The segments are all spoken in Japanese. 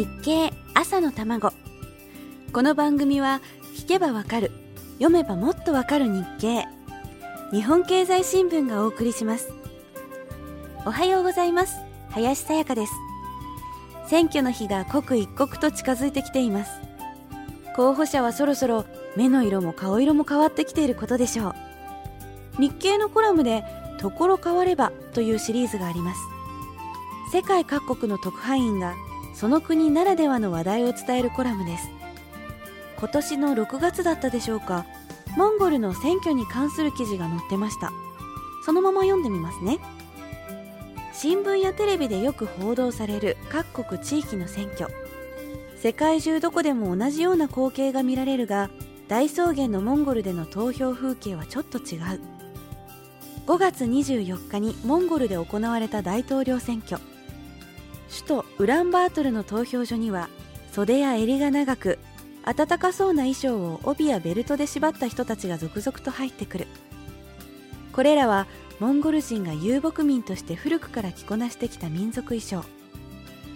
日経朝の卵。この番組は聞けばわかる読めばもっとわかる日経。日本経済新聞がお送りします。おはようございます。林さやかです。選挙の日が刻一刻と近づいてきています。候補者はそろそろ目の色も顔色も変わってきていることでしょう。日経のコラムでところ変わればというシリーズがあります。世界各国の特派員がその国ならではの話題を伝えるコラムです。今年の6月だったでしょうか。モンゴルの選挙に関する記事が載ってました。そのまま読んでみますね。新聞やテレビでよく報道される各国地域の選挙。世界中どこでも同じような光景が見られるが大草原のモンゴルでの投票風景はちょっと違う。5月24日にモンゴルで行われた大統領選挙。首都ウランバートルの投票所には袖や襟が長く暖かそうな衣装を帯やベルトで縛った人たちが続々と入ってくる。これらはモンゴル人が遊牧民として古くから着こなしてきた民族衣装。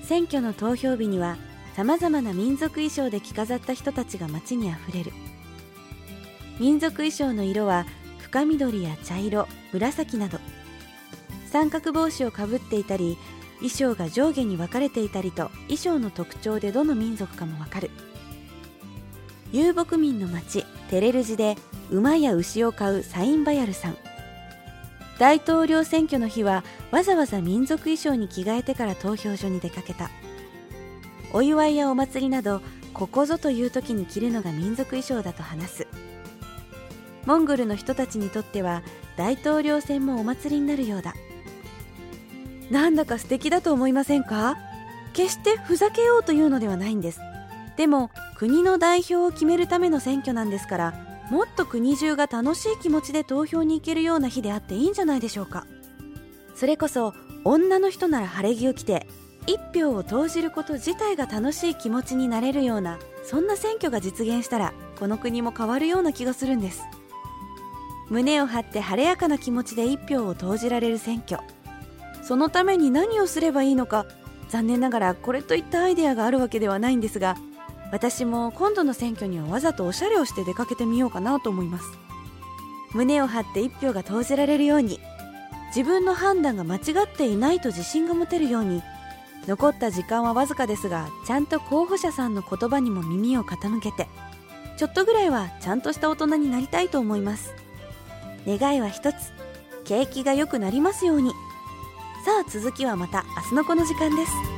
選挙の投票日にはさまざまな民族衣装で着飾った人たちが街にあふれる。民族衣装の色は深緑や茶色紫など。三角帽子をかぶっていたり衣装が上下に分かれていたりと衣装の特徴でどの民族かもわかる。遊牧民の町テレルジで馬や牛を飼うサインバヤルさん。大統領選挙の日はわざわざ民族衣装に着替えてから投票所に出かけた。お祝いやお祭りなどここぞという時に着るのが民族衣装だと話す。モンゴルの人たちにとっては大統領選もお祭りになるようだ。なんだか素敵だと思いませんか？決してふざけようというのではないんです。でも国の代表を決めるための選挙なんですからもっと国中が楽しい気持ちで投票に行けるような日であっていいんじゃないでしょうか。それこそ女の人なら晴れ着を着て一票を投じること自体が楽しい気持ちになれるようなそんな選挙が実現したらこの国も変わるような気がするんです。胸を張って晴れやかな気持ちで一票を投じられる選挙。そのために何をすればいいのか残念ながらこれといったアイデアがあるわけではないんですが私も今度の選挙にはわざとおしゃれをして出かけてみようかなと思います。胸を張って一票が投じられるように自分の判断が間違っていないと自信が持てるように残った時間はわずかですがちゃんと候補者さんの言葉にも耳を傾けてちょっとぐらいはちゃんとした大人になりたいと思います。願いは一つ景気が良くなりますように。さあ続きはまた明日のこの時間です。